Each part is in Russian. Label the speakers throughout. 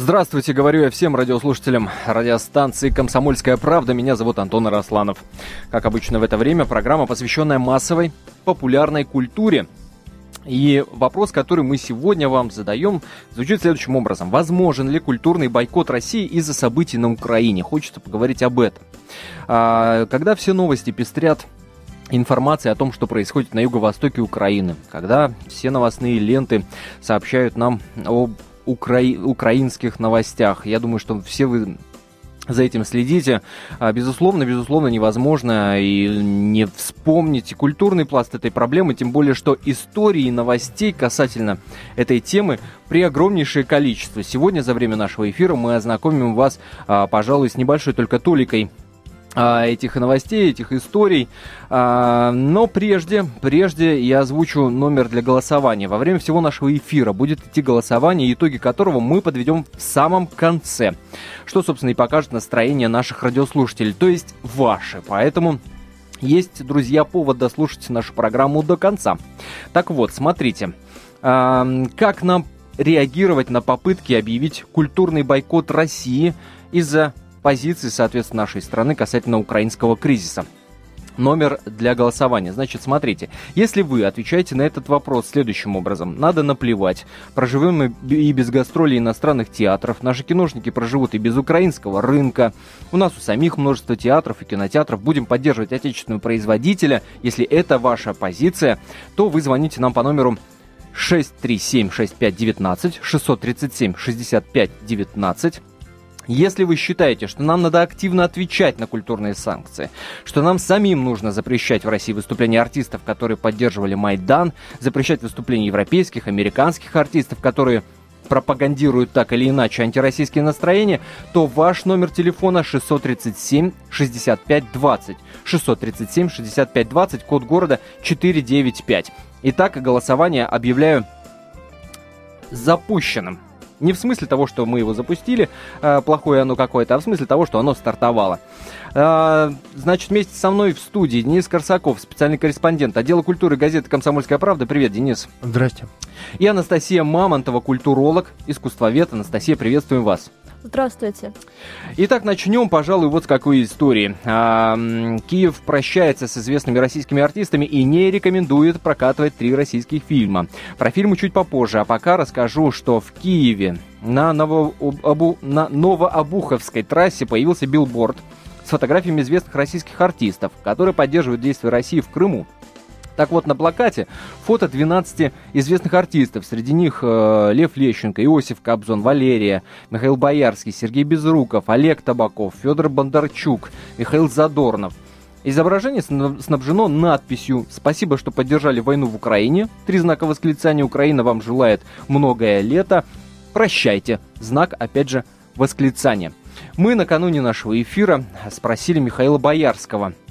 Speaker 1: Здравствуйте, говорю я всем радиослушателям радиостанции «Комсомольская правда». Меня зовут Антон Арасланов. Как обычно в это время, программа, посвященная массовой популярной культуре. И вопрос, который мы сегодня вам задаем, звучит следующим образом. Возможен ли культурный бойкот России из-за событий на Украине? Хочется поговорить об этом. А, когда все новости пестрят информации о том, что происходит на юго-востоке Украины, когда все новостные ленты сообщают нам об укра... украинских новостях. Я думаю, что все вы за этим следите. А, безусловно, безусловно, невозможно и не вспомнить культурный пласт этой проблемы, тем более, что истории новостей касательно этой темы при огромнейшее количество. Сегодня за время нашего эфира мы ознакомим вас, а, пожалуй, с небольшой только толикой этих новостей, этих историй. А, но прежде, прежде я озвучу номер для голосования. Во время всего нашего эфира будет идти голосование, итоги которого мы подведем в самом конце. Что, собственно, и покажет настроение наших радиослушателей, то есть ваши. Поэтому есть, друзья, повод дослушать нашу программу до конца. Так вот, смотрите, а, как нам реагировать на попытки объявить культурный бойкот России из-за позиции, соответственно, нашей страны касательно украинского кризиса. Номер для голосования. Значит, смотрите, если вы отвечаете на этот вопрос следующим образом, надо наплевать, проживем и без гастролей иностранных театров, наши киношники проживут и без украинского рынка, у нас у самих множество театров и кинотеатров, будем поддерживать отечественного производителя, если это ваша позиция, то вы звоните нам по номеру 637-6519, 637-6519, если вы считаете, что нам надо активно отвечать на культурные санкции, что нам самим нужно запрещать в России выступления артистов, которые поддерживали Майдан, запрещать выступления европейских, американских артистов, которые пропагандируют так или иначе антироссийские настроения, то ваш номер телефона 637 65 20. 637 65 20, код города 495. Итак, голосование объявляю запущенным. Не в смысле того, что мы его запустили, э, плохое оно какое-то, а в смысле того, что оно стартовало. Э, значит, вместе со мной в студии Денис Корсаков, специальный корреспондент отдела культуры газеты «Комсомольская правда». Привет, Денис.
Speaker 2: Здрасте.
Speaker 1: И Анастасия Мамонтова, культуролог, искусствовед. Анастасия, приветствуем вас.
Speaker 3: Здравствуйте.
Speaker 1: Итак, начнем, пожалуй, вот с какой истории. А, Киев прощается с известными российскими артистами и не рекомендует прокатывать три российских фильма. Про фильмы чуть попозже, а пока расскажу, что в Киеве на, Новообу... на Новообуховской трассе появился билборд с фотографиями известных российских артистов, которые поддерживают действия России в Крыму. Так вот, на плакате фото 12 известных артистов. Среди них э, Лев Лещенко, Иосиф Кобзон, Валерия, Михаил Боярский, Сергей Безруков, Олег Табаков, Федор Бондарчук, Михаил Задорнов. Изображение снабжено надписью «Спасибо, что поддержали войну в Украине». Три знака восклицания «Украина вам желает многое лето». «Прощайте». Знак, опять же, восклицания. Мы накануне нашего эфира спросили Михаила Боярского –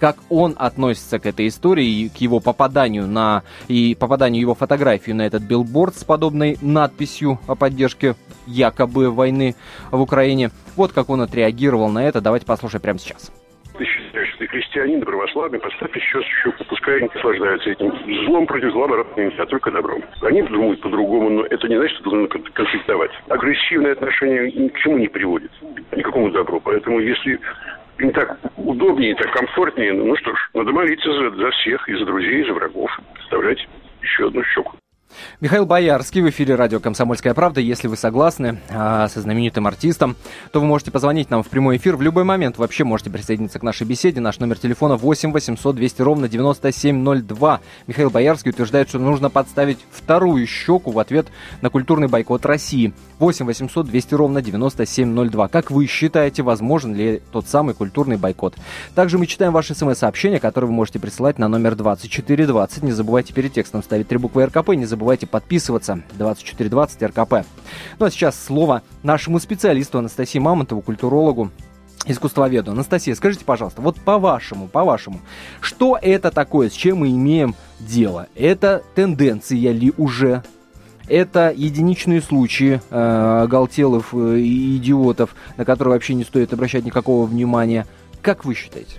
Speaker 1: как он относится к этой истории и к его попаданию на и попаданию его фотографии на этот билборд с подобной надписью о поддержке якобы войны в Украине. Вот как он отреагировал на это. Давайте послушаем прямо сейчас.
Speaker 4: Ты считаешь, что ты христианин, православный, поставь еще щеку, пускай они наслаждаются этим. Злом против зла бороться нельзя, только добром. Они думают по-другому, но это не значит, что должны конфликтовать. Агрессивное отношение ни к чему не приводит, ни к какому добру. Поэтому если им так удобнее, так комфортнее. Ну что ж, надо молиться за, за всех, и за друзей, и за врагов. Вставлять еще одну щеку.
Speaker 1: Михаил Боярский в эфире радио «Комсомольская правда». Если вы согласны а, со знаменитым артистом, то вы можете позвонить нам в прямой эфир в любой момент. Вообще можете присоединиться к нашей беседе. Наш номер телефона 8 800 200 ровно 9702. Михаил Боярский утверждает, что нужно подставить вторую щеку в ответ на культурный бойкот России. 8 800 200 ровно 9702. Как вы считаете, возможен ли тот самый культурный бойкот? Также мы читаем ваши смс-сообщения, которые вы можете присылать на номер 2420. Не забывайте перед текстом ставить три буквы РКП. Не забывайте забывайте подписываться. 2420 РКП. Ну а сейчас слово нашему специалисту Анастасии Мамонтову, культурологу, искусствоведу. Анастасия, скажите, пожалуйста, вот по-вашему, по-вашему, что это такое, с чем мы имеем дело? Это тенденция ли уже? Это единичные случаи э, оголтелых э, и идиотов, на которые вообще не стоит обращать никакого внимания. Как вы считаете?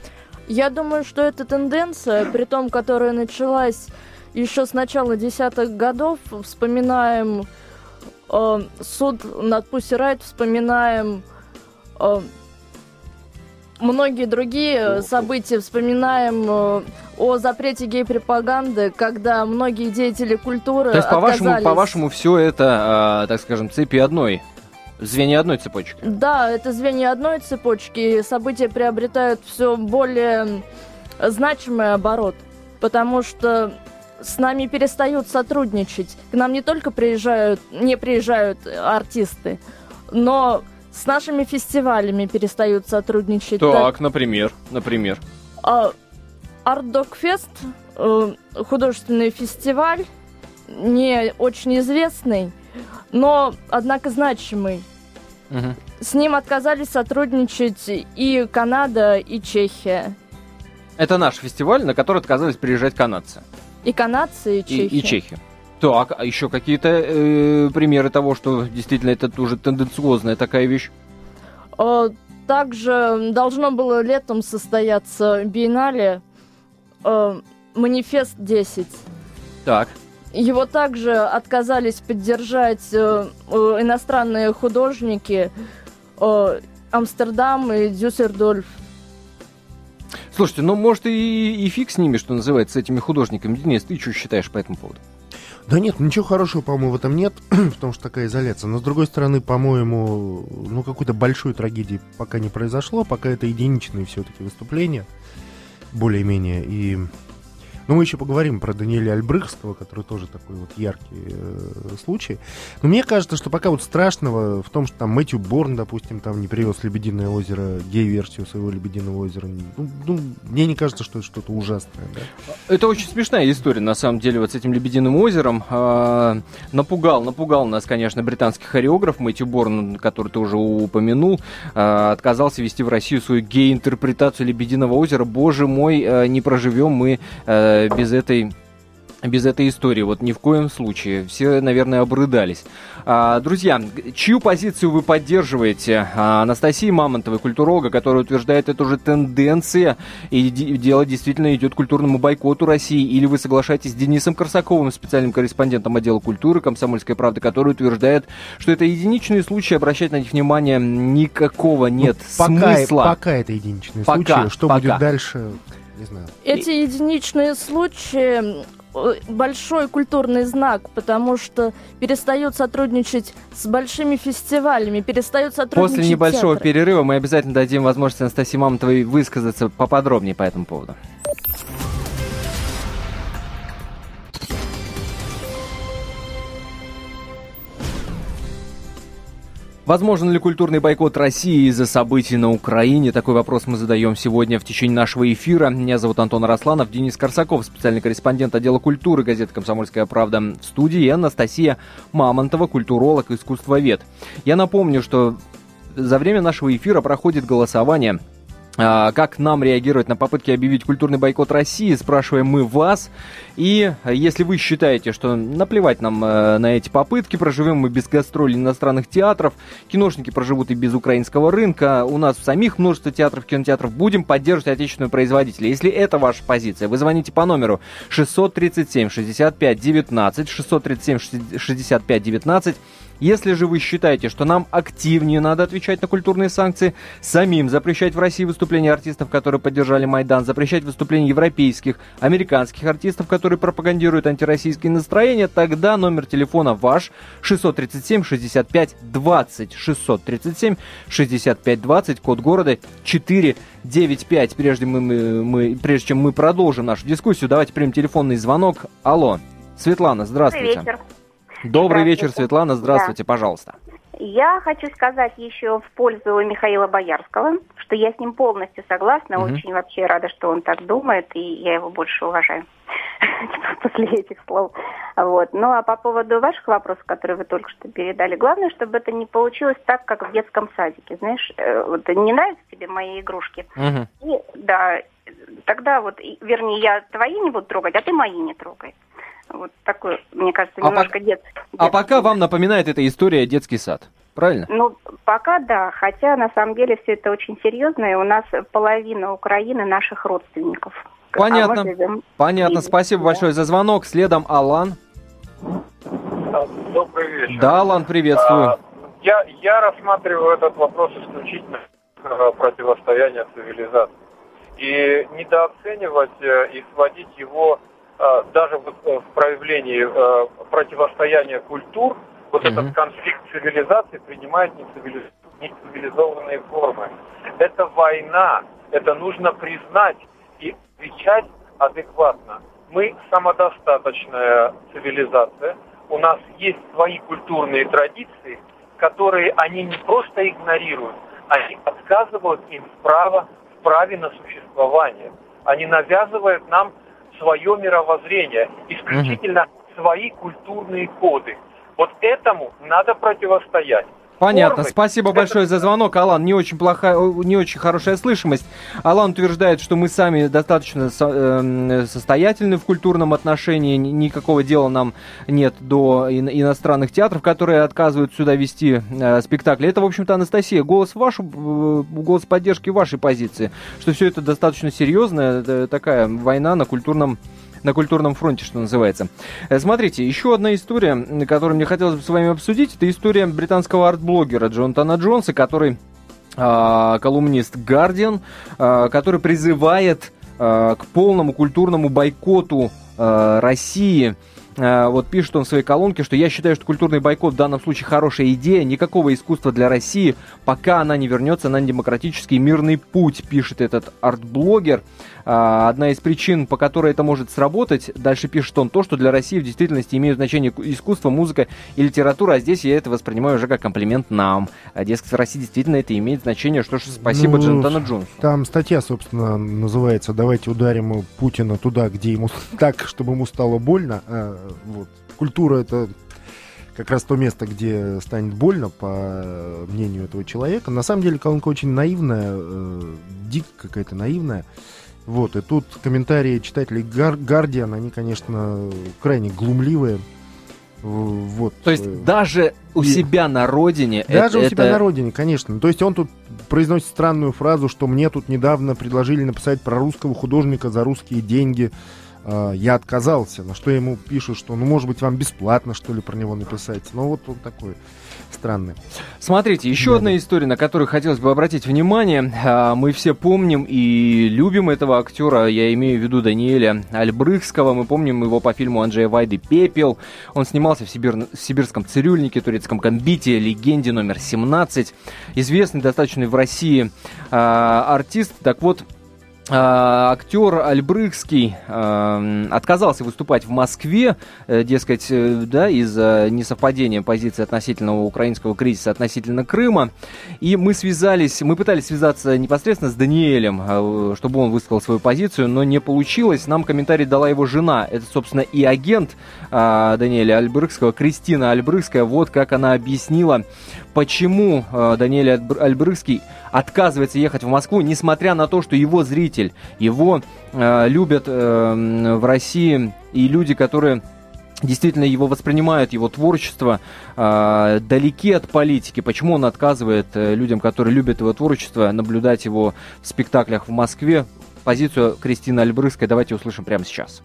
Speaker 3: Я думаю, что это тенденция, при том, которая началась еще с начала десятых годов. Вспоминаем э, суд над Пусси Райт вспоминаем э, многие другие события, вспоминаем э, о запрете гей-пропаганды, когда многие деятели культуры
Speaker 1: То есть, по-вашему, по-вашему, все это, э, так скажем, цепи одной, звенья одной цепочки?
Speaker 3: Да, это звенья одной цепочки, и события приобретают все более значимый оборот, потому что с нами перестают сотрудничать. К нам не только приезжают, не приезжают артисты, но с нашими фестивалями перестают сотрудничать.
Speaker 1: Так, например, например.
Speaker 3: А, Артдокфест, э, художественный фестиваль, не очень известный, но, однако, значимый.
Speaker 1: Мгм.
Speaker 3: С ним отказались сотрудничать и Канада, и Чехия.
Speaker 1: Это наш фестиваль, на который отказались приезжать канадцы
Speaker 3: И канадцы, и
Speaker 1: и,
Speaker 3: Чехия.
Speaker 1: и чехи. Так, а еще какие-то э, примеры того, что действительно это уже тенденциозная такая вещь?
Speaker 3: Э, Также должно было летом состояться биеннале э, «Манифест 10».
Speaker 1: Так.
Speaker 3: Его также отказались поддержать э, э, иностранные художники э, Амстердам и Дюссельдорф.
Speaker 1: Слушайте, ну может и, и фиг с ними, что называется, с этими художниками. Денис, ты что считаешь по этому поводу?
Speaker 2: Да нет, ничего хорошего, по-моему, в этом нет, потому что такая изоляция. Но, с другой стороны, по-моему, ну, какой-то большой трагедии пока не произошло, пока это единичные все-таки выступления, более-менее. И, ну, мы еще поговорим про Даниэля Альбрыхского, который тоже такой вот яркий э, случай. Но мне кажется, что пока вот страшного в том, что там Мэтью Борн, допустим, там не привез «Лебединое озеро», гей-версию своего «Лебединого озера». Ну, ну, мне не кажется, что это что-то ужасное, да.
Speaker 1: Это очень смешная история, на самом деле, вот с этим «Лебединым озером». А, напугал, напугал нас, конечно, британский хореограф Мэтью Борн, который ты уже упомянул, а, отказался вести в Россию свою гей-интерпретацию «Лебединого озера». Боже мой, а, не проживем мы без этой без этой истории, вот ни в коем случае. Все, наверное, обрыдались. А, друзья, чью позицию вы поддерживаете? А, Анастасии Мамонтовой, культуролога, которая утверждает, это уже тенденция, и дело действительно идет к культурному бойкоту России. Или вы соглашаетесь с Денисом Корсаковым, специальным корреспондентом отдела культуры «Комсомольской правды», который утверждает, что это единичные случаи, обращать на них внимание никакого нет
Speaker 2: Ну, пока,
Speaker 1: смысла.
Speaker 2: Пока это единичные
Speaker 1: Пока,
Speaker 2: случаи. Что
Speaker 1: пока.
Speaker 2: будет дальше, не знаю.
Speaker 3: Эти единичные случаи э, большой культурный знак, потому что перестают сотрудничать с большими фестивалями, перестают сотрудничать
Speaker 1: После небольшого
Speaker 3: театры.
Speaker 1: перерыва мы обязательно дадим возможность Анастасии Мамонтовой высказаться поподробнее по этому поводу. Возможен ли культурный бойкот России из-за событий на Украине? Такой вопрос мы задаем сегодня в течение нашего эфира. Меня зовут Антон Арасланов, Денис Корсаков, специальный корреспондент отдела культуры газеты «Комсомольская правда» в студии, и Анастасия Мамонтова, культуролог искусствовед. Я напомню, что за время нашего эфира проходит голосование как нам реагировать на попытки объявить культурный бойкот России, спрашиваем мы вас. И а, если вы считаете, что наплевать нам э, на эти попытки, проживем мы без гастролей иностранных театров, киношники проживут и без украинского рынка, у нас в самих множество театров, кинотеатров, будем поддерживать отечественного производителя. Если это ваша позиция, вы звоните по номеру 637 65 19, 637 65 19, если же вы считаете, что нам активнее надо отвечать на культурные санкции, самим запрещать в России выступления артистов, которые поддержали Майдан, запрещать выступления европейских, американских артистов, которые пропагандируют антироссийские настроения, тогда номер телефона ваш 637 65 20 637 65 20, код города 495. Прежде, мы, мы, прежде чем мы продолжим нашу дискуссию, давайте примем телефонный звонок. Алло, Светлана, здравствуйте.
Speaker 5: Добрый вечер.
Speaker 1: Добрый вечер. Светлана. Здравствуйте, пожалуйста.
Speaker 5: Я хочу сказать еще в пользу Михаила Боярского, что я с ним полностью согласна,
Speaker 1: Мгм.
Speaker 5: очень вообще рада, что он так думает, и я его больше уважаю после этих слов. Вот. Ну а по поводу ваших вопросов, которые вы только что передали, главное, чтобы это не получилось так, как в детском садике. Знаешь, э, вот не нравятся тебе мои игрушки,
Speaker 1: Мгм.
Speaker 5: и, да, тогда вот, вернее, я твои не буду трогать, а ты мои не трогай. Вот такой, мне кажется,
Speaker 1: А
Speaker 5: немножко дет-
Speaker 1: А
Speaker 5: детский.
Speaker 1: пока вам напоминает эта история детский сад. Правильно?
Speaker 5: Ну, пока да, хотя на самом деле все это очень серьезно, и у нас половина Украины наших родственников. А
Speaker 1: Понятно.
Speaker 5: мы живем-
Speaker 1: Понятно.
Speaker 5: И-
Speaker 1: Спасибо
Speaker 5: да.
Speaker 1: большое за звонок. Следом Алан.
Speaker 6: добрый вечер.
Speaker 1: Да, Алан, приветствую. А,
Speaker 6: я, я рассматриваю этот вопрос исключительно э, противостояния цивилизаций. И недооценивать э, и сводить его э, даже в проявлении противостояния культур, вот mm-hmm. этот конфликт цивилизаций принимает нецивилизованные формы. Это война, это нужно признать и отвечать адекватно. Мы самодостаточная цивилизация, у нас есть свои культурные традиции, которые они не просто игнорируют, они отказывают им в, право, в праве на существование. Они навязывают нам свое мировоззрение, исключительно угу. свои культурные коды. Вот этому надо противостоять.
Speaker 1: Понятно. Формы. Спасибо большое за звонок, Алан. Не очень плохая, не очень хорошая слышимость. Алан утверждает, что мы сами достаточно со, э, состоятельны в культурном отношении. Никакого дела нам нет до иностранных театров, которые отказывают сюда вести э, спектакли. Это, в общем-то, Анастасия, голос вашу, э, голос поддержки вашей позиции, что все это достаточно серьезная э, такая война на культурном на культурном фронте, что называется. Э, смотрите, еще одна история, которую мне хотелось бы с вами обсудить, это история британского арт-блогера Джонатана Джонса, который э, колумнист Guardian, э, который призывает э, к полному культурному бойкоту России вот пишет он в своей колонке, что я считаю, что культурный бойкот в данном случае хорошая идея, никакого искусства для России, пока она не вернется на демократический мирный путь, пишет этот арт-блогер. Э, одна из причин, по которой это может сработать, дальше пишет он, то, что для России в действительности имеют значение искусство, музыка и литература, а здесь я это воспринимаю уже как комплимент нам. А, дескать, в России действительно это имеет значение, что ж, спасибо ну, Джонатану Джонсу.
Speaker 2: Там статья, собственно, называется «Давайте ударим Путина туда, где ему так, чтобы ему стало больно». А, вот. Культура это как раз то место, где станет больно, по мнению этого человека. На самом деле колонка очень наивная, э, дико какая-то наивная. Вот, и тут комментарии читателей Гардиан, они, конечно, крайне глумливые. Вот.
Speaker 1: То есть э, даже у и... себя на родине...
Speaker 2: Даже это, у себя на родине, конечно. То есть он тут произносит странную фразу, что мне тут недавно предложили написать про русского художника за русские деньги. А, я отказался, на что ему пишут, что, ну, может быть, вам бесплатно, что ли, про него написать. Ну, вот он такой странный.
Speaker 1: Смотрите, еще да, одна да. история, на которую хотелось бы обратить внимание. А, мы все помним и любим этого актера, я имею в виду Даниэля Альбрыхского. Мы помним его по фильму Анджея Вайды «Пепел». Он снимался в, Сибир... в «Сибирском цирюльнике», «Турецком комбите», «Легенде номер 17». Известный достаточно в России а, артист. Так вот, актер Альбрыхский э, отказался выступать в Москве, э, дескать, э, да, из-за несовпадения позиции относительно украинского кризиса относительно Крыма. И мы связались, мы пытались связаться непосредственно с Даниэлем, э, чтобы он высказал свою позицию, но не получилось. Нам комментарий дала его жена. Это, собственно, и агент Даниэля Альбрыхского, Кристина Альбрыхская. Вот как она объяснила, почему Даниэль Альбрыхский отказывается ехать в Москву, несмотря на то, что его зритель, его э, любят э, в России и люди, которые действительно его воспринимают, его творчество э, далеки от политики. Почему он отказывает э, людям, которые любят его творчество, наблюдать его в спектаклях в Москве? Позицию Кристины Альбрыской давайте услышим прямо сейчас.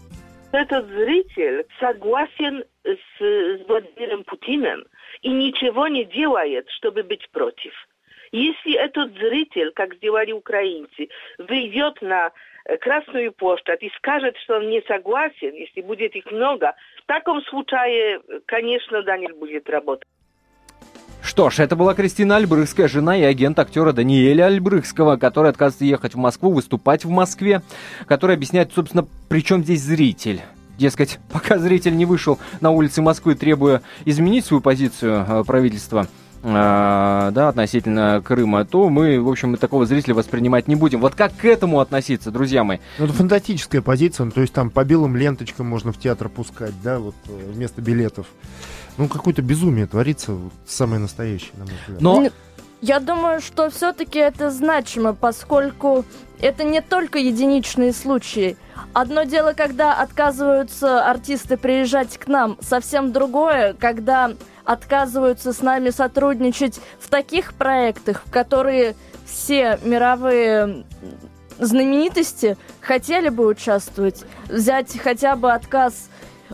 Speaker 7: Этот зритель согласен с, с Владимиром Путиным и ничего не делает, чтобы быть против. Если этот зритель, как сделали украинцы, выйдет на э, Красную площадь и скажет, что он не согласен, если будет их много, в таком случае, конечно, Даниэль будет работать.
Speaker 1: Что ж, это была Кристина Альбрыхская, жена и агент актера Даниэля Альбрыхского, который отказывается ехать в Москву, выступать в Москве, который объясняет, собственно, при чем здесь зритель. Дескать, пока зритель не вышел на улицы Москвы, требуя изменить свою позицию э, правительства, а, да, относительно Крыма, то мы, в общем, такого зрителя воспринимать не будем. Вот как к этому относиться, друзья мои?
Speaker 2: Ну, это фантастическая позиция, ну, то есть там по белым ленточкам можно в театр пускать, да, вот э, вместо билетов. Ну, какое-то безумие творится, вот, самое настоящее, на мой взгляд.
Speaker 3: Но... Я думаю, что все-таки это значимо, поскольку это не только единичные случаи. Одно дело, когда отказываются артисты приезжать к нам, совсем другое, когда отказываются с нами сотрудничать в таких проектах, в которые все мировые знаменитости хотели бы участвовать. Взять хотя бы отказ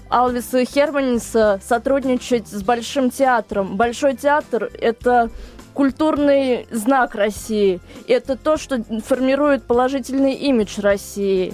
Speaker 3: Алвиса Херманиса сотрудничать с Большим театром. Большой театр – это культурный знак России. Это то, что формирует положительный имидж России.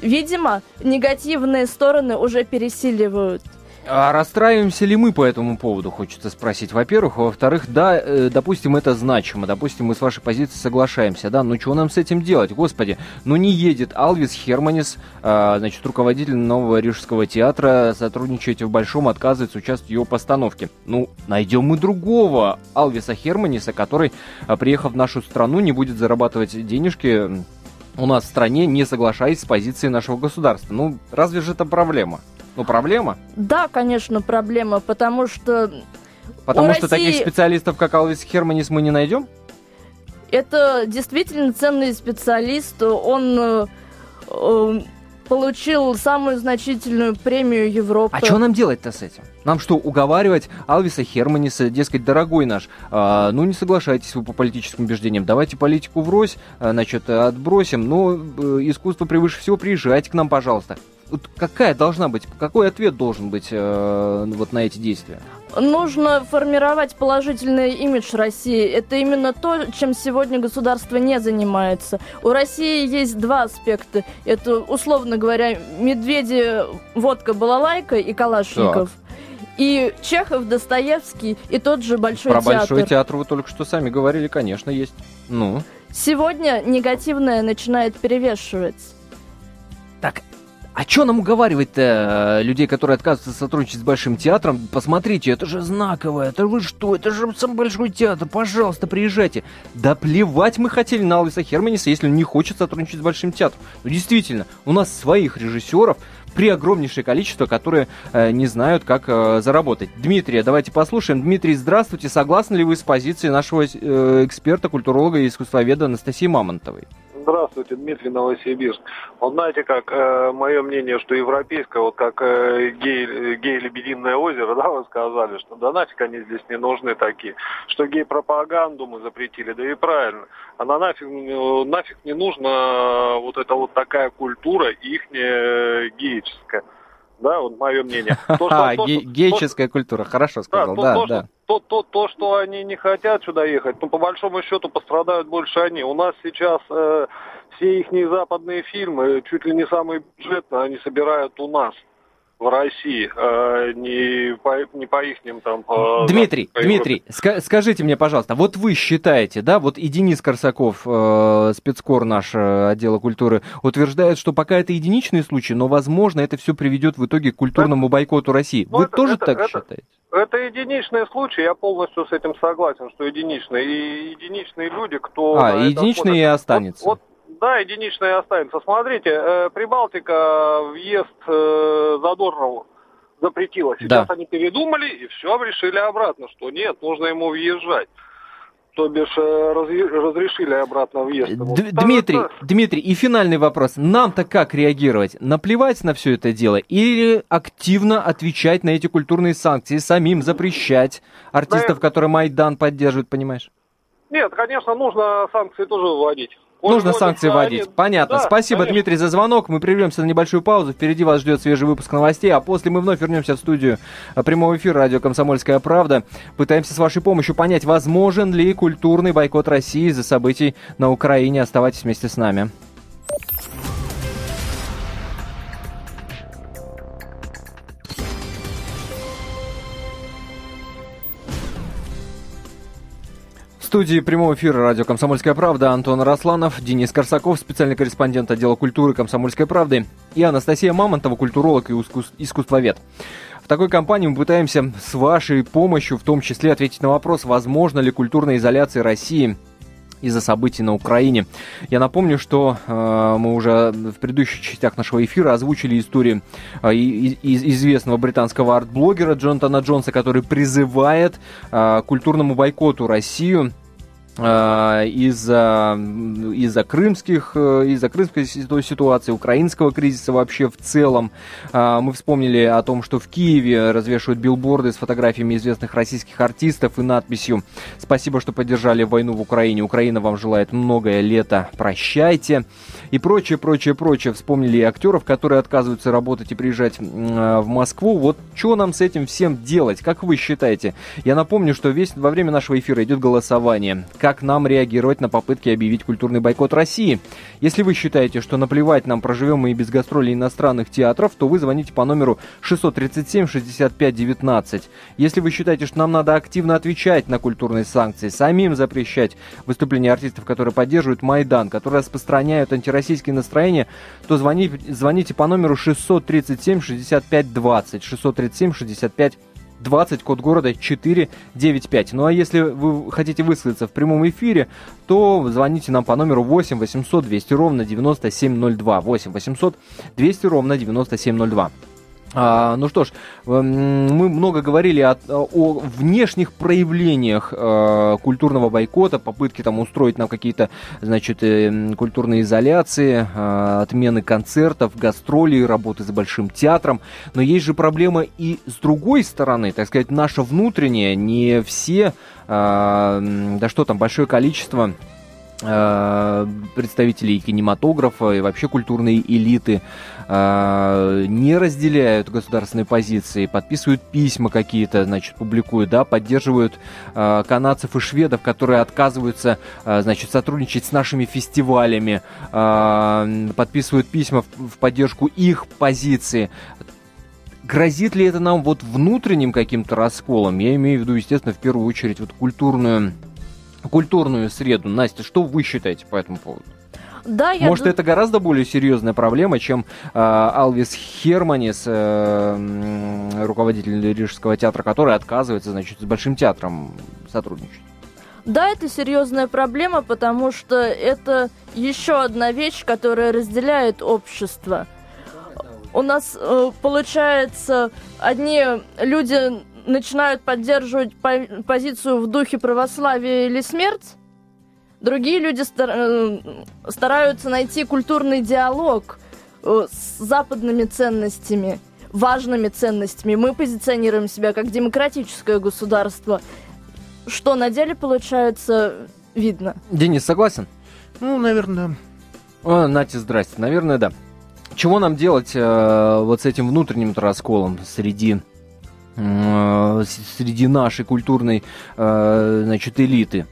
Speaker 3: Видимо, негативные стороны уже пересиливают –
Speaker 1: а расстраиваемся ли мы по этому поводу, хочется спросить. Во-первых, во-вторых, да, э, допустим, это значимо, допустим, мы с вашей позиции соглашаемся, да, ну что нам с этим делать, господи, ну не едет Алвис Херманис, э, значит, руководитель нового Рижского театра, сотрудничает в Большом, отказывается участвовать в его постановке. Ну, найдем мы другого Алвиса Херманиса, который, э, приехав в нашу страну, не будет зарабатывать денежки у нас в стране, не соглашаясь с позицией нашего государства. Ну, разве же это проблема? Ну, проблема?
Speaker 3: Да, конечно, проблема, потому что...
Speaker 1: Потому что России... таких специалистов, как Алвис Херманис, мы не найдем?
Speaker 3: Это действительно ценный специалист. Он э, э, получил самую значительную премию Европы.
Speaker 1: А что нам делать-то с этим? Нам что, уговаривать Алвиса Херманиса, дескать, дорогой наш, э, ну не соглашайтесь вы по политическим убеждениям, давайте политику врозь, э, значит, отбросим, но э, искусство превыше всего, приезжайте к нам, пожалуйста вот какая должна быть, какой ответ должен быть э, вот на эти действия?
Speaker 3: Нужно формировать положительный имидж России. Это именно то, чем сегодня государство не занимается. У России есть два аспекта. Это, условно говоря, медведи, водка, балалайка и Калашников. Так. И Чехов, Достоевский, и тот же Большой
Speaker 1: Про
Speaker 3: театр.
Speaker 1: Про Большой театр вы только что сами говорили, конечно, есть. Ну?
Speaker 3: Сегодня негативное начинает перевешивать.
Speaker 1: Так, а что нам уговаривать-то э, людей, которые отказываются сотрудничать с Большим театром? Посмотрите, это же знаковое, это вы что, это же сам Большой театр, пожалуйста, приезжайте. Да плевать мы хотели на Алвиса Херманиса, если он не хочет сотрудничать с Большим театром. Ну действительно, у нас своих режиссеров, при огромнейшее количество, которые э, не знают, как э, заработать. Дмитрия, давайте послушаем. Дмитрий, здравствуйте. Согласны ли вы с позицией нашего э, эксперта, культуролога и искусствоведа Анастасии Мамонтовой?
Speaker 6: Здравствуйте, Дмитрий Новосибирск. Вот знаете, как э, мое мнение, что европейское, вот как э, гей, гей-лебединое озеро, да, вы сказали, что да нафиг они здесь не нужны такие, что гей-пропаганду мы запретили, да и правильно. Она нафиг, э, нафиг не нужна вот эта вот такая культура ихняя э, геическая. Да, вот мое мнение.
Speaker 1: То, что, то, гейческая то, культура, хорошо сказал, да,
Speaker 6: то,
Speaker 1: да.
Speaker 6: То, то, то, что они не хотят сюда ехать, ну, по большому счету пострадают больше они. У нас сейчас э, все их западные фильмы, чуть ли не самые бюджетные, они собирают у нас в России, а не по, не по ихним там... По,
Speaker 1: Дмитрий, по Дмитрий, ска- скажите мне, пожалуйста, вот вы считаете, да, вот и Денис Корсаков, э, спецкор наш э, отдела культуры, утверждает, что пока это единичные случаи, но, возможно, это все приведет в итоге к культурному это, бойкоту России. Вы это, тоже это, так это, считаете?
Speaker 6: Это единичные случаи, я полностью с этим согласен, что единичные. И единичные люди, кто...
Speaker 1: А, единичные и останется.
Speaker 6: Вот, вот да, единичная останется. Смотрите, э, Прибалтика въезд э, Задорнову запретила. Сейчас да. они передумали и все решили обратно, что нет, нужно ему въезжать. То бишь э, разрешили обратно въезд.
Speaker 1: Д- Дмитрий, это... Дмитрий, и финальный вопрос. Нам-то как реагировать? Наплевать на все это дело или активно отвечать на эти культурные санкции, самим запрещать артистов, да, которые Майдан поддерживают, понимаешь?
Speaker 6: Нет, конечно, нужно санкции тоже вводить.
Speaker 1: Нужно санкции вводить. Они... Понятно. Да, Спасибо, конечно. Дмитрий, за звонок. Мы прервемся на небольшую паузу. Впереди вас ждет свежий выпуск новостей, а после мы вновь вернемся в студию прямого эфира радио «Комсомольская правда». Пытаемся с вашей помощью понять, возможен ли культурный бойкот России из-за событий на Украине. Оставайтесь вместе с нами. Студии прямого эфира радио «Комсомольская правда» Антон Росланов, Денис Корсаков, специальный корреспондент отдела культуры «Комсомольской правды» и Анастасия Мамонтова, культуролог и искусствовед. В такой компании мы пытаемся с вашей помощью в том числе ответить на вопрос, возможно ли культурная изоляция России из-за событий на Украине. Я напомню, что э, мы уже в предыдущих частях нашего эфира озвучили историю э, из известного британского арт-блогера Джонатана Джонса, который призывает э, культурному бойкоту Россию из-за из-за крымских э, из-за крымской ситуации украинского кризиса вообще в целом. Э, мы вспомнили о том что в Киеве развешивают билборды с фотографиями известных российских артистов и надписью спасибо что поддержали войну в Украине. Украина вам желает многое лето. Прощайте и прочее прочее прочее. Вспомнили актеров которые отказываются работать и приезжать в Москву. Вот что нам с этим всем делать? Как вы считаете? Я напомню что весь во время нашего эфира идет голосование как нам реагировать на попытки объявить культурный бойкот России. Если вы считаете, что наплевать нам проживем мы и без гастролей иностранных театров, то вы звоните по номеру 637 65 19. Если вы считаете, что нам надо активно отвечать на культурные санкции, самим запрещать выступления артистов, которые поддерживают Майдан, которые распространяют антироссийские настроения, то звоните, звоните по номеру 637 65 20. 637 65 20, код города 495. Ну а если вы хотите высказаться в прямом эфире, то звоните нам по номеру 8 800 200 ровно 9702. 8 800 200 ровно 9702. А, ну что ж, эм, мы много говорили о, о внешних проявлениях э, культурного бойкота, попытки там устроить нам какие-то, значит, э, культурные изоляции, э, отмены концертов, гастролей, работы с большим театром. Но есть же проблема и с другой стороны, так сказать, наша внутренняя, не все, э, да что там, большое количество представителей кинематографа и вообще культурной элиты э, не разделяют государственные позиции, подписывают письма какие-то, значит, публикуют, да, поддерживают э, канадцев и шведов, которые отказываются, значит, сотрудничать с нашими фестивалями, подписывают письма в поддержку их позиции. Грозит ли это нам вот внутренним каким-то расколом? Я имею в виду, естественно, в первую очередь вот культурную культурную среду. Настя, что вы считаете по этому поводу?
Speaker 3: Да, я
Speaker 1: Может, д... это гораздо более серьезная проблема, чем э, Алвис Херманис, э, руководитель Рижского театра, который отказывается, значит, с Большим театром сотрудничать.
Speaker 3: Да, это серьезная проблема, потому что это еще одна вещь, которая разделяет общество. У нас э, получается одни люди начинают поддерживать по- позицию в духе православия или смерть, другие люди стар- э, стараются найти культурный диалог э, с западными ценностями, важными ценностями. Мы позиционируем себя как демократическое государство. Что на деле получается, видно.
Speaker 1: Денис, согласен?
Speaker 2: Ну, наверное,
Speaker 1: да. О, Натя, здрасте. Наверное, да. Чего нам делать э, вот с этим внутренним расколом среди среди нашей культурной, э, значит, элиты.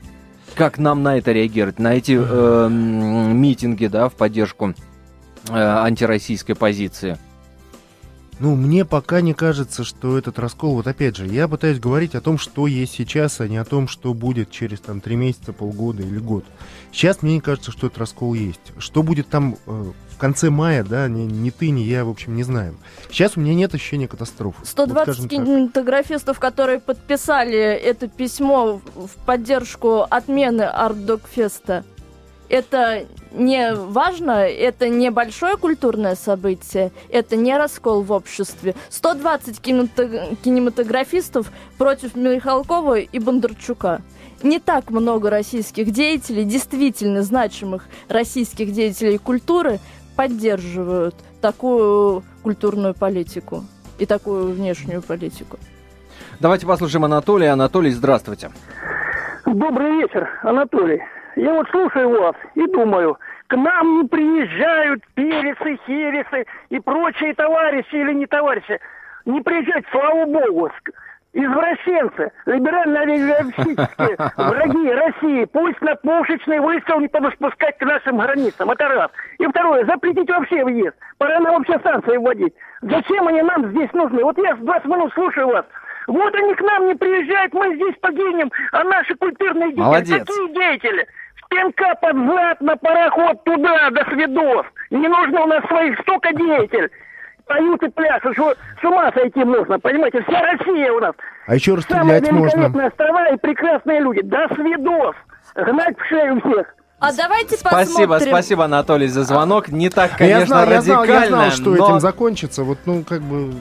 Speaker 1: Как нам на это реагировать, на эти э, митинги, да, в поддержку э, антироссийской позиции?
Speaker 2: Ну, мне пока не кажется, что этот раскол, вот опять же, я пытаюсь говорить о том, что есть сейчас, а не о том, что будет через там три месяца, полгода или год. Сейчас мне не кажется, что этот раскол есть. Что будет там э, в конце мая, да, ни, ни ты, ни я, в общем, не знаем. Сейчас у меня нет ощущения катастрофы.
Speaker 3: 120 вот, кинематографистов, которые подписали это письмо в поддержку отмены Арт-Док-феста, это не важно, это не большое культурное событие, это не раскол в обществе. 120 кинематографистов против Михалкова и Бондарчука. Не так много российских деятелей, действительно значимых российских деятелей культуры, поддерживают такую культурную политику и такую внешнюю политику.
Speaker 1: Давайте послушаем Анатолия. Анатолий, здравствуйте.
Speaker 8: Добрый вечер, Анатолий. Я вот слушаю вас и думаю, к нам не приезжают пересы, хересы и прочие товарищи или не товарищи. Не приезжают, слава богу, извращенцы, либерально-олигархические враги России. Пусть на пушечный выстрел не будут спускать к нашим границам. Это раз. И второе, запретить вообще въезд. Пора на вообще станции вводить. Зачем они нам здесь нужны? Вот я с 20 минут слушаю вас. Вот они к нам не приезжают, мы здесь погинем, а наши культурные деятели,
Speaker 1: Молодец.
Speaker 8: какие деятели? Пинка под зад на пароход туда, до свидос. Не нужно у нас своих столько деятелей. Поют и пляшут, что с ума сойти можно, понимаете? Вся Россия у нас.
Speaker 2: А еще можно.
Speaker 8: Самые острова и прекрасные люди. До свидос. Гнать в шею всех.
Speaker 3: А давайте
Speaker 1: спасибо,
Speaker 3: посмотрим.
Speaker 1: Спасибо, Анатолий, за звонок. Не так, конечно,
Speaker 2: я знал,
Speaker 1: радикально,
Speaker 2: я знал, я знал, что
Speaker 1: но...
Speaker 2: этим закончится. Вот, ну, как бы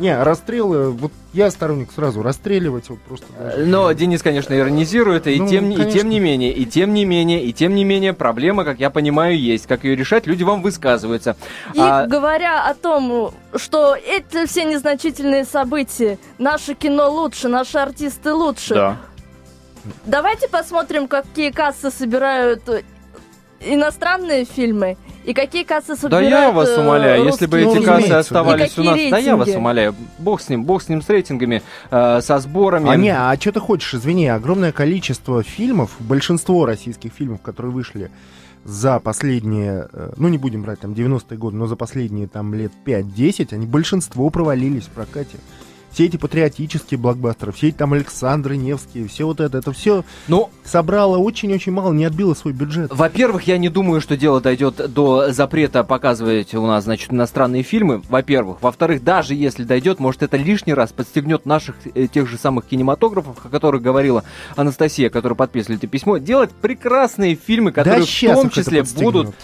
Speaker 2: Не, расстрелы, вот я сторонник сразу расстреливать, вот просто даже.
Speaker 1: Но Денис, конечно, иронизирует, и,
Speaker 2: Ну,
Speaker 1: тем, и
Speaker 2: конечно.
Speaker 1: тем не менее, и тем не менее, и тем не менее, проблема, как я понимаю, есть. Как ее решать, люди вам высказываются.
Speaker 3: И
Speaker 1: А,
Speaker 3: говоря о том, что эти все незначительные события, наше кино лучше, наши артисты лучше,
Speaker 1: да.
Speaker 3: давайте посмотрим, какие кассы собирают э, иностранные фильмы и какие кассы
Speaker 1: Да
Speaker 3: собирают
Speaker 1: я вас
Speaker 3: э,
Speaker 1: умоляю, если бы
Speaker 3: русские
Speaker 1: эти кассы
Speaker 2: Ну,
Speaker 1: оставались у нас,
Speaker 3: какие
Speaker 1: да я вас
Speaker 3: рейтинги?
Speaker 1: умоляю, бог с ним, бог с ним, с рейтингами, э, со сборами.
Speaker 2: А не, а что ты хочешь? Извини, огромное количество фильмов, большинство российских фильмов, которые вышли за последние, э, ну не будем брать там 90-е годы, но за последние там лет 5-10, они большинство провалились в прокате. Все эти патриотические блокбастеры, все эти там Александры Невские, все вот это, это все
Speaker 1: Ну,
Speaker 2: собрало очень-очень мало, не отбило свой бюджет.
Speaker 1: Во-первых, я не думаю, что дело дойдет до запрета показывать у нас, значит, иностранные фильмы, во-первых. Во-вторых, даже если дойдет, может, это лишний раз подстегнет наших э, тех же самых кинематографов, о которых говорила Анастасия, которая подписывали это письмо, делать прекрасные фильмы, которые
Speaker 2: да
Speaker 1: в том числе будут,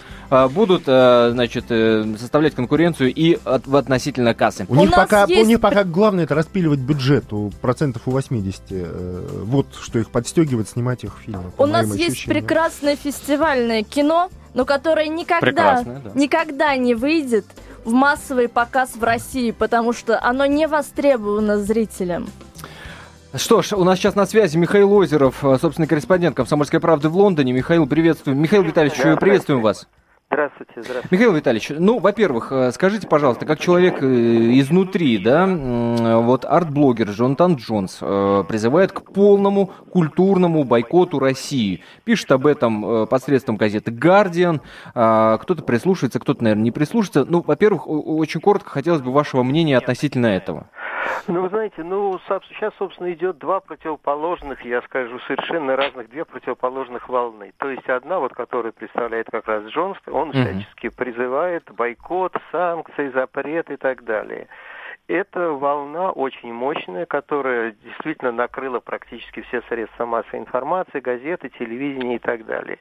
Speaker 1: будут э, значит, э, составлять конкуренцию и от- в относительно кассы.
Speaker 2: У,
Speaker 3: У
Speaker 2: них пока, у
Speaker 3: есть
Speaker 2: них пока главное это распиливать бюджет у процентов у 80. э, вот что их подстегивает снимать их фильмы.
Speaker 3: У нас есть прекрасное фестивальное кино, но которое никогда,
Speaker 1: да.
Speaker 3: никогда не выйдет в массовый показ в России, потому что оно не востребовано зрителям.
Speaker 1: Что ж, у нас сейчас на связи Михаил Озеров, э, собственный корреспондент «Комсомольской правды» в Лондоне. Михаил, приветствуем. Михаил Витальевич,
Speaker 9: Да,
Speaker 1: приветствуем вас.
Speaker 9: Здравствуйте, здравствуйте.
Speaker 1: Михаил Витальевич, ну, во-первых, э, скажите, пожалуйста, как человек э, изнутри, да, вот арт-блогер Джонатан Джонс э, призывает к полному культурному бойкоту России. Пишет об этом посредством газеты «Гардиан». А, Кто-то прислушивается, кто-то, наверное, не прислушивается. Ну, во-первых, очень коротко хотелось бы вашего мнения относительно этого.
Speaker 9: Ну, вы знаете, ну, сейчас, собственно, идет два противоположных, я скажу, совершенно разных, две противоположных волны. То есть одна, вот, которая представляет как раз Джонс, он
Speaker 1: Мгм.
Speaker 9: всячески призывает бойкот, санкции, запрет и так далее. Это волна очень мощная, которая действительно накрыла практически все средства массовой информации, газеты, телевидение и так далее.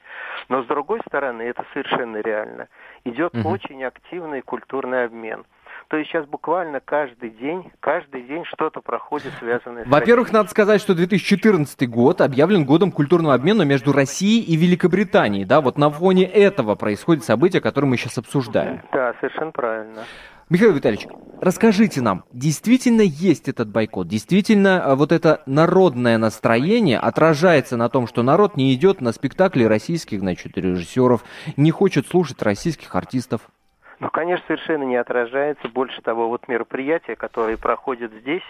Speaker 9: Но с другой стороны, это совершенно реально. Идет
Speaker 1: Мгм.
Speaker 9: очень активный культурный обмен. То есть сейчас буквально каждый день, каждый день что-то проходит, связанное с
Speaker 1: Во-первых, надо сказать, что 2014 год объявлен годом культурного обмена между Россией и Великобританией. Да, вот на фоне этого происходит событие, которое мы сейчас обсуждаем.
Speaker 9: Да, совершенно правильно.
Speaker 1: Михаил Витальевич, расскажите нам, действительно есть этот бойкот? Действительно а, вот это народное настроение отражается на том, что народ не идет на спектакли российских, значит, режиссеров, не хочет слушать российских артистов?
Speaker 9: Ну, конечно, совершенно не отражается. Больше того, вот мероприятия, которые проходят здесь,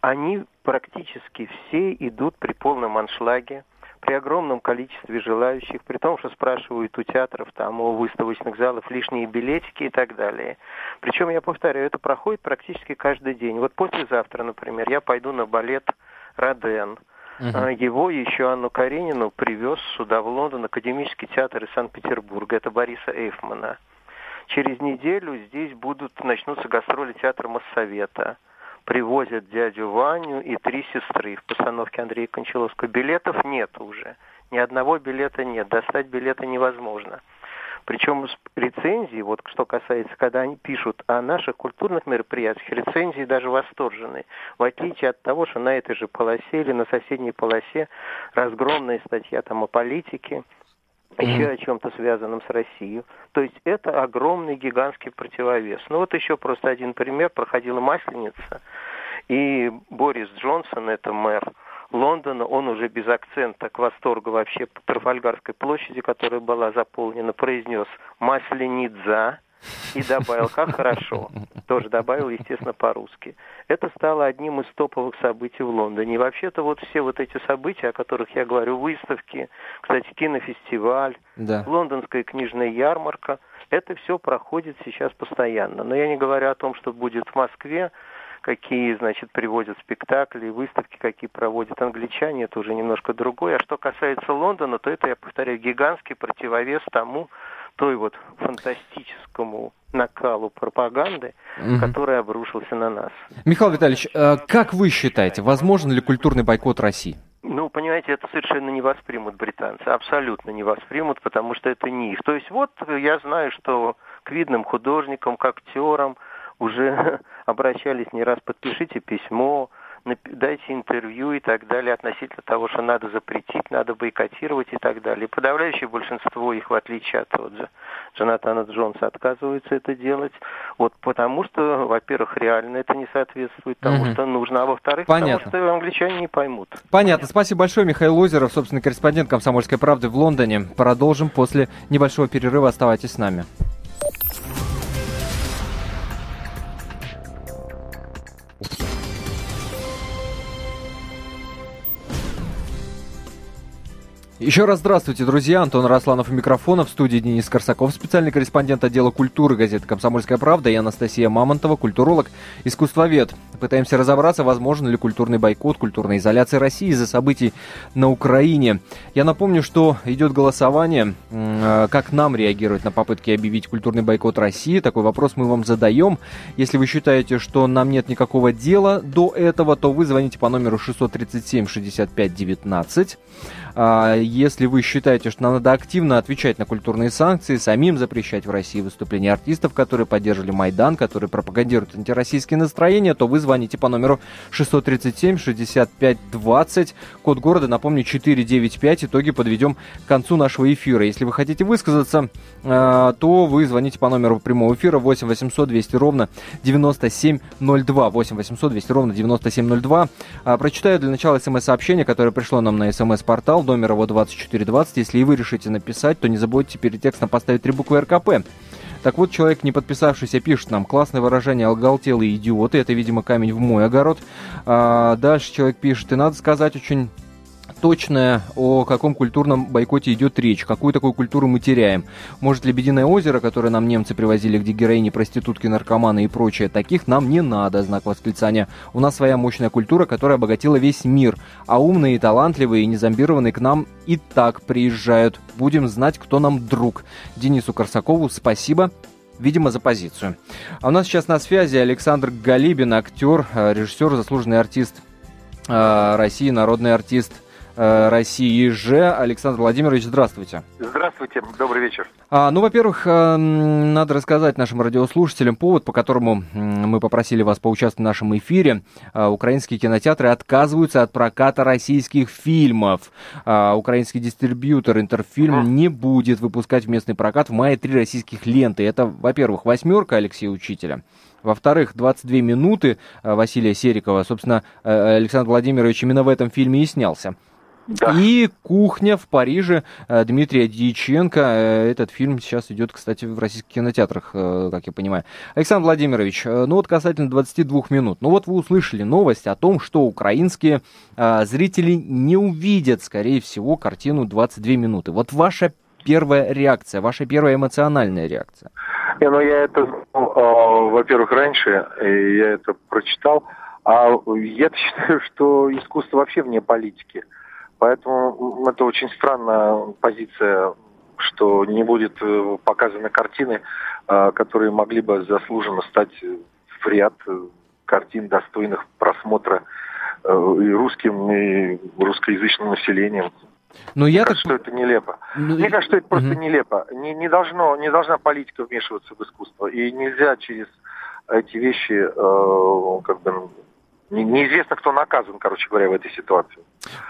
Speaker 9: они практически все идут при полном аншлаге, при огромном количестве желающих, при том, что спрашивают у театров, там, у выставочных залов лишние билетики и так далее. Причем, я повторяю, это проходит практически каждый день. Вот послезавтра, например, я пойду на балет «Роден». А, Его еще Анну Каренину привез сюда, в Лондон, Академический театр из Санкт-Петербурга. Это Бориса Эйфмана. Через неделю здесь будут начнутся гастроли театра Моссовета. Привозят дядю Ваню и три сестры в постановке Андрея Кончаловского. Билетов нет уже. Ни одного билета нет. Достать билета невозможно. Причем рецензии, вот что касается, когда они пишут о наших культурных мероприятиях, рецензии даже восторженные. В отличие от того, что на этой же полосе или на соседней полосе разгромная статья там о политике, еще о чем-то связанном с Россией. То есть это огромный гигантский противовес. Ну вот еще просто один пример. Проходила Масленица, и Борис Джонсон, это мэр Лондона, он уже без акцента к восторгу вообще по Трафальгарской площади, которая была заполнена, произнес «Масленидза», и добавил, как хорошо. Тоже добавил, естественно, по-русски. Это стало одним из топовых событий в Лондоне. И вообще-то вот все вот эти события, о которых я говорю, выставки, кстати, кинофестиваль,
Speaker 1: Да.
Speaker 9: лондонская книжная ярмарка, это все проходит сейчас постоянно. Но я не говорю о том, что будет в Москве, какие, значит, приводят спектакли, выставки, какие проводят англичане, это уже немножко другое. А что касается Лондона, то это, я повторяю, гигантский противовес тому, той вот фантастическому накалу пропаганды,
Speaker 1: Мгм.
Speaker 9: который обрушился на нас.
Speaker 1: Михаил Витальевич, э, как вы считаете, возможен ли культурный бойкот России?
Speaker 9: Ну, понимаете, это совершенно не воспримут британцы, абсолютно не воспримут, потому что это не их. То есть вот я знаю, что к видным художникам, к актерам уже обращались не раз, подпишите письмо, дайте интервью и так далее относительно того, что надо запретить, надо бойкотировать и так далее. подавляющее большинство их, в отличие от вот, Джонатана Джонса, отказываются это делать. Вот потому что, во-первых, реально это не соответствует тому, угу. что нужно, а во-вторых, потому что англичане не поймут.
Speaker 1: Понятно. Спасибо большое, Михаил Озеров, собственно, корреспондент «Комсомольской правды» в Лондоне. Продолжим после небольшого перерыва. Оставайтесь с нами. Еще раз здравствуйте, друзья. Антон Росланов у микрофона. В студии Денис Корсаков, специальный корреспондент отдела культуры газеты «Комсомольская правда» и Анастасия Мамонтова, культуролог, искусствовед. Пытаемся разобраться, возможен ли культурный бойкот, культурная изоляция России из-за событий на Украине. Я напомню, что идет голосование, как нам реагировать на попытки объявить культурный бойкот России. Такой вопрос мы вам задаем. Если вы считаете, что нам нет никакого дела до этого, то вы звоните по номеру 637 65 19. Если вы считаете, что нам надо активно отвечать на культурные санкции, самим запрещать в России выступления артистов, которые поддерживали Майдан, которые пропагандируют антироссийские настроения, то вы звоните по номеру 637 65 20. Код города, напомню, 495. Итоги подведем к концу нашего эфира. Если вы хотите высказаться, э, то вы звоните по номеру прямого эфира 8 800 200 ровно 9702. 8 800 200 ровно 9702. А, прочитаю для начала смс-сообщение, которое пришло нам на смс-портал, номер его 2420. Если и вы решите написать, то не забудьте перед текстом поставить три буквы РКП. Так вот, человек, не подписавшийся, пишет нам классное выражение «алгалтелые идиоты». Это, видимо, камень в мой огород. А, дальше человек пишет, и надо сказать очень точное, о каком культурном бойкоте идет речь, какую такую культуру мы теряем. Может, Лебединое озеро, которое нам немцы привозили, где героини, проститутки, наркоманы и прочее, таких нам не надо, знак восклицания. У нас своя мощная культура, которая обогатила весь мир, а умные, талантливые и незомбированные к нам и так приезжают. Будем знать, кто нам друг. Денису Корсакову спасибо видимо, за позицию. А у нас сейчас на связи Александр Галибин, актер, э, режиссер, заслуженный артист э, России, народный артист России же. Александр Владимирович, здравствуйте.
Speaker 10: Здравствуйте, добрый вечер.
Speaker 1: А, ну, во-первых, э, надо рассказать нашим радиослушателям повод, по которому мы попросили вас поучаствовать в нашем эфире. А, украинские кинотеатры отказываются от проката российских фильмов. А, украинский дистрибьютор Интерфильм mm. не будет выпускать в местный прокат в мае три российских ленты. Это, во-первых, восьмерка Алексея Учителя. Во-вторых, 22 минуты Василия Серикова. Собственно, Александр Владимирович именно в этом фильме и снялся. Да. И «Кухня» в Париже э, Дмитрия Дьяченко. Э, этот фильм сейчас идет, кстати, в российских кинотеатрах, э, как я понимаю. Александр Владимирович, ну вот касательно 22 минут. Ну вот вы услышали новость о том, что украинские зрители не увидят, скорее всего, картину 22 минуты. Вот ваша первая реакция, ваша первая эмоциональная реакция?
Speaker 10: Не, ну я это, ну, во-первых, раньше, я это прочитал, а я считаю, что искусство вообще вне политики. Поэтому это очень странная позиция, что не будет э, показаны картины, э, которые могли бы заслуженно стать в ряд э, картин, достойных просмотра и русским, и русскоязычным населением.
Speaker 1: Но
Speaker 10: Мне
Speaker 1: я
Speaker 10: кажется, так... что это нелепо. Ну, Мне кажется, что это просто угу. нелепо. Не, не, должно, не должна политика вмешиваться в искусство. И нельзя через эти вещи э, как бы не, неизвестно, кто наказан, короче говоря, в этой ситуации.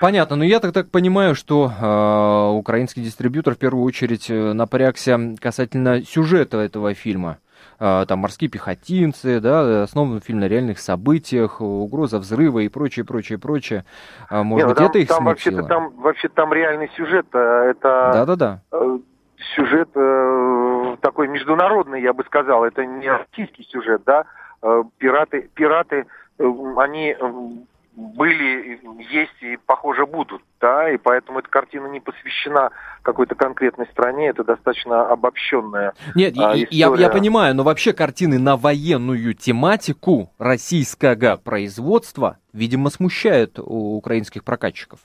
Speaker 1: Понятно, но я так, так понимаю, что э, украинский дистрибьютор в первую очередь э, напрягся касательно сюжета этого фильма. Э, там морские пехотинцы, да, основан фильм на реальных событиях, угроза взрыва и прочее, прочее, прочее. А, может Нет, ну быть, там, это их
Speaker 10: там вообще-то там, вообще там реальный сюжет. Э, это
Speaker 1: Да-да-да.
Speaker 10: Э, сюжет такой международный, я бы сказал. Это не российский сюжет, да. Пираты, пираты они были, есть и, похоже, будут, да, и поэтому эта картина не посвящена какой-то конкретной стране, это достаточно обобщенная
Speaker 1: Нет, а, я, я понимаю, но вообще картины на военную тематику российского производства, видимо, смущают у украинских прокатчиков.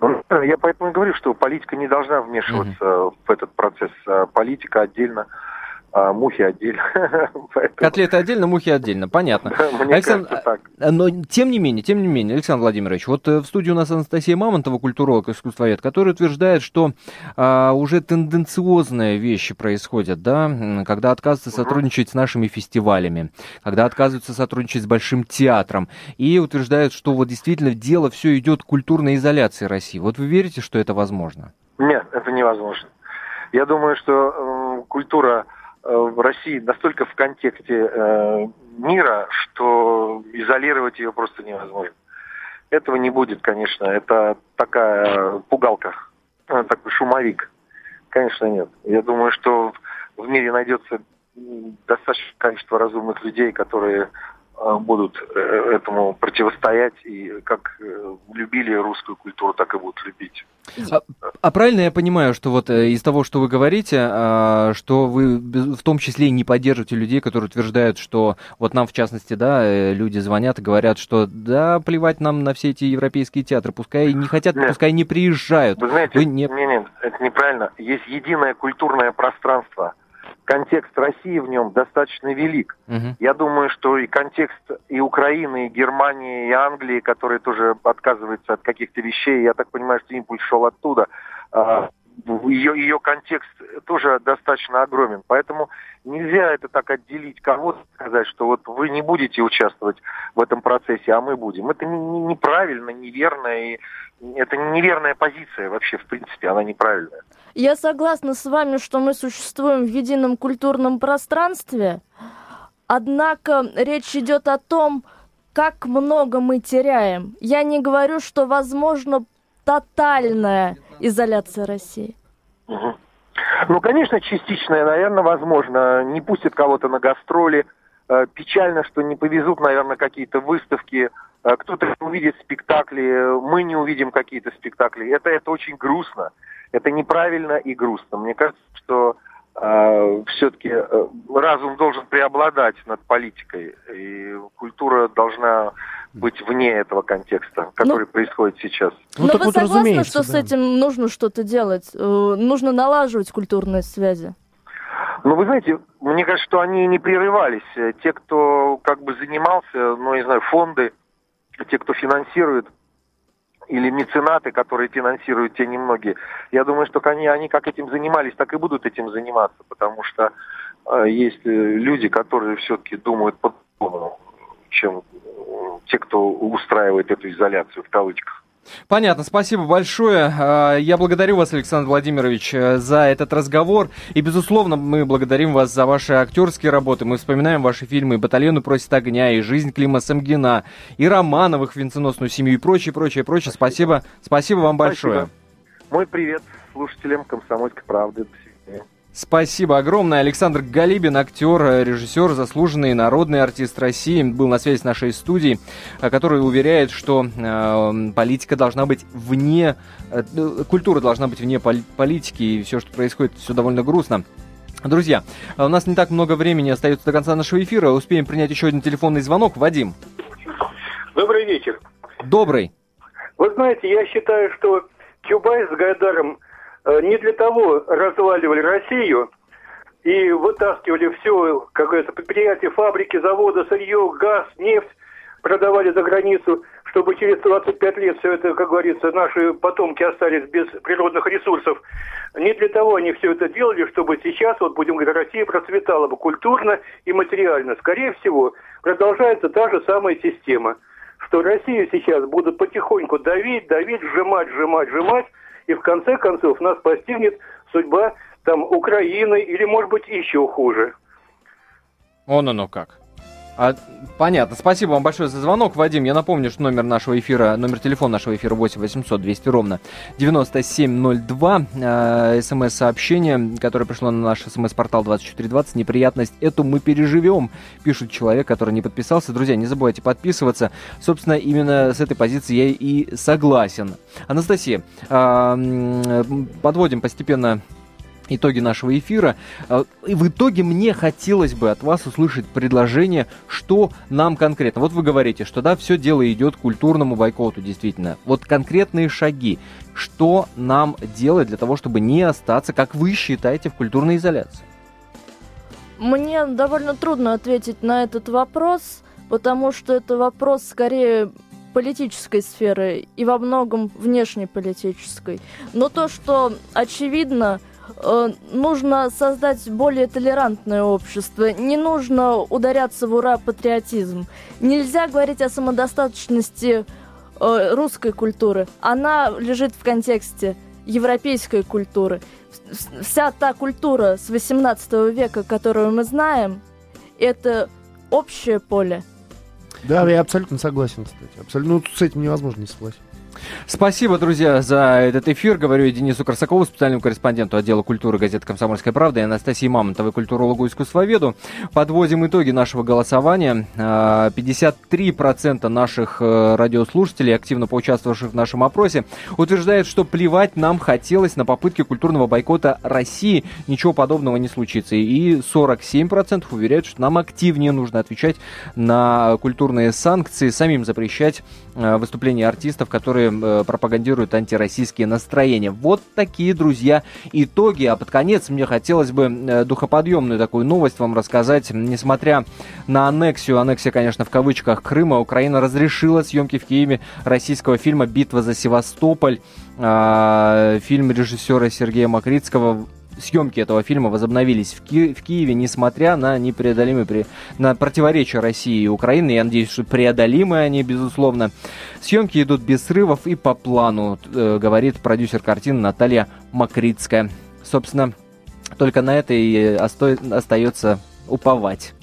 Speaker 10: Ну, я поэтому и говорю, что политика не должна вмешиваться mm-hmm. в этот процесс. А политика отдельно а мухи отдельно.
Speaker 1: Котлеты отдельно, мухи отдельно, понятно.
Speaker 10: Мне Александр, кажется, так.
Speaker 1: А, но тем не менее, тем не менее, Александр Владимирович, вот э, в студии у нас Анастасия Мамонтова, культуролог, искусствовед, который утверждает, что а, уже тенденциозные вещи происходят, да, когда отказываются сотрудничать с нашими фестивалями, когда отказываются сотрудничать с Большим театром, и утверждает, что вот действительно дело все идет к культурной изоляции России. Вот вы верите, что это возможно?
Speaker 10: Нет, это невозможно. Я думаю, что э, культура в России настолько в контексте э, мира, что изолировать ее просто невозможно. Этого не будет, конечно. Это такая пугалка, э, такой шумовик. Конечно, нет. Я думаю, что в мире найдется достаточное количество разумных людей, которые Э, будут э, этому противостоять и как э, любили русскую культуру, так и будут любить.
Speaker 1: А, а правильно я понимаю, что вот из того, что вы говорите, а, что вы в том числе не поддерживаете людей, которые утверждают, что вот нам в частности, да, люди звонят и говорят, что да, плевать нам на все эти европейские театры, пускай не хотят, нет. пускай не приезжают.
Speaker 10: Вы знаете, вы не... нет, нет, это неправильно. Есть единое культурное пространство – контекст России в нем достаточно велик. Угу. Я думаю, что и контекст и Украины, и Германии, и Англии, которые тоже отказываются от каких-то вещей, я так понимаю, что импульс шел оттуда, а, ее, ее контекст тоже достаточно огромен. Поэтому нельзя это так отделить кого-то, сказать, что вот вы не будете участвовать в этом процессе, а мы будем. Это неправильно, неверно, и это неверная позиция вообще, в принципе, она неправильная.
Speaker 3: Я согласна с вами, что мы существуем в едином культурном пространстве, однако речь идет о том, как много мы теряем. Я не говорю, что возможно тотальная изоляция России.
Speaker 10: Ну, конечно, частичная, наверное, возможно. Не пустят кого-то на гастроли. Э, печально, что не повезут, наверное, какие-то выставки. Э, кто-то увидит спектакли, мы не увидим какие-то спектакли. Это, это очень грустно. Это неправильно и грустно. Мне кажется, что э, все-таки э, разум должен преобладать над политикой, и культура должна быть вне этого контекста, который ну, происходит сейчас.
Speaker 3: Ну, Но вы вот согласны, что да. с этим нужно что-то делать? Э, нужно налаживать культурные связи?
Speaker 10: Ну, вы знаете, мне кажется, что они не прерывались. Те, кто как бы занимался, ну, не знаю, фонды, те, кто финансирует или меценаты, которые финансируют те немногие. Я думаю, что они, они как этим занимались, так и будут этим заниматься, потому что э, есть э, люди, которые все-таки думают по-другому, чем те, кто устраивает эту изоляцию в кавычках.
Speaker 1: Понятно, спасибо большое. А, я благодарю вас, Александр Владимирович, э, за этот разговор. И, безусловно, мы благодарим вас за ваши актерские работы. Мы вспоминаем ваши фильмы «Батальону просит огня», и «Жизнь Клима Самгина», и «Романовых», «Венценосную семью» и прочее, прочее, прочее. Спасибо. Спасибо вам большое. Спасибо.
Speaker 10: Мой привет слушателям «Комсомольской правды». До свидания.
Speaker 1: Спасибо огромное. Александр Галибин, актер, режиссер, заслуженный народный артист России, был на связи с нашей студией, э, который уверяет, что э, политика должна быть вне, э, культура должна быть вне поли- политики, и все, что происходит, все довольно грустно. Друзья, у нас не так много времени остается до конца нашего эфира. Успеем принять еще один телефонный звонок. Вадим.
Speaker 11: Добрый вечер.
Speaker 1: Добрый.
Speaker 11: Вы знаете, я считаю, что Чубайс с Гайдаром Э, не для того разваливали Россию и вытаскивали все, как говорится, предприятия, фабрики, заводы, сырье, газ, нефть, продавали за границу, чтобы через 25 лет все это, как говорится, наши потомки остались без природных ресурсов. Не для того они все это делали, чтобы сейчас, вот будем говорить, Россия процветала бы культурно и материально. Скорее всего, продолжается та же самая система, что Россию сейчас будут потихоньку давить, давить, сжимать, сжимать, сжимать, и в конце концов нас постигнет судьба там Украины или, может быть, еще хуже.
Speaker 1: Он оно как. А, понятно. Спасибо вам большое за звонок, Вадим. Я напомню, что номер нашего эфира, номер телефона нашего эфира 8 800 200 ровно 9702. Э, СМС-сообщение, которое пришло на наш СМС-портал 2420. Неприятность эту мы переживем, пишет человек, который не подписался. Друзья, не забывайте подписываться. Собственно, именно с этой позиции я и согласен. Анастасия, э, подводим постепенно итоги нашего эфира. А, и в итоге мне хотелось бы от вас услышать предложение, что нам конкретно. Вот вы говорите, что да, все дело идет к культурному бойкоту, действительно. Вот конкретные шаги. Что нам делать для того, чтобы не остаться, как вы считаете, в культурной изоляции?
Speaker 3: Мне довольно трудно ответить на этот вопрос, потому что это вопрос скорее политической сферы и во многом внешнеполитической. Но то, что очевидно, э, нужно создать более толерантное общество. Не нужно ударяться в ура патриотизм. Нельзя говорить о самодостаточности э, русской культуры. Она лежит в контексте европейской культуры. Вся та культура с 18 века, которую мы знаем, это общее поле –
Speaker 2: да, я абсолютно согласен, кстати. Абсолютно, ну, с этим невозможно не согласиться.
Speaker 1: Спасибо, друзья, за этот эфир. Говорю я Денису Красакову, специальному корреспонденту отдела культуры газеты «Комсомольская правда» и Анастасии Мамонтовой, культурологу и искусствоведу. Подводим итоги нашего голосования. 53% а, наших э, радиослушателей, активно поучаствовавших в нашем опросе, утверждают, что плевать нам хотелось на попытки культурного бойкота России. Ничего подобного не случится. И 47% уверяют, что нам активнее нужно отвечать на культурные санкции, самим запрещать э, выступления артистов, которые э, пропагандируют антироссийские настроения. Вот такие, друзья, итоги. А под конец мне хотелось бы э, духоподъемную такую новость вам рассказать. Несмотря на аннексию, аннексия, конечно, в кавычках, Крыма, Украина разрешила съемки в Киеве российского фильма «Битва за Севастополь». Э, фильм режиссера Сергея Макритского съемки этого фильма возобновились в, Ки- в Киеве, несмотря на непреодолимые при... на противоречия России и Украины. Я надеюсь, что преодолимые они, безусловно. Съемки идут без срывов и по плану, э, говорит продюсер картины Наталья Макритская. Собственно, только на это и осто... остается уповать.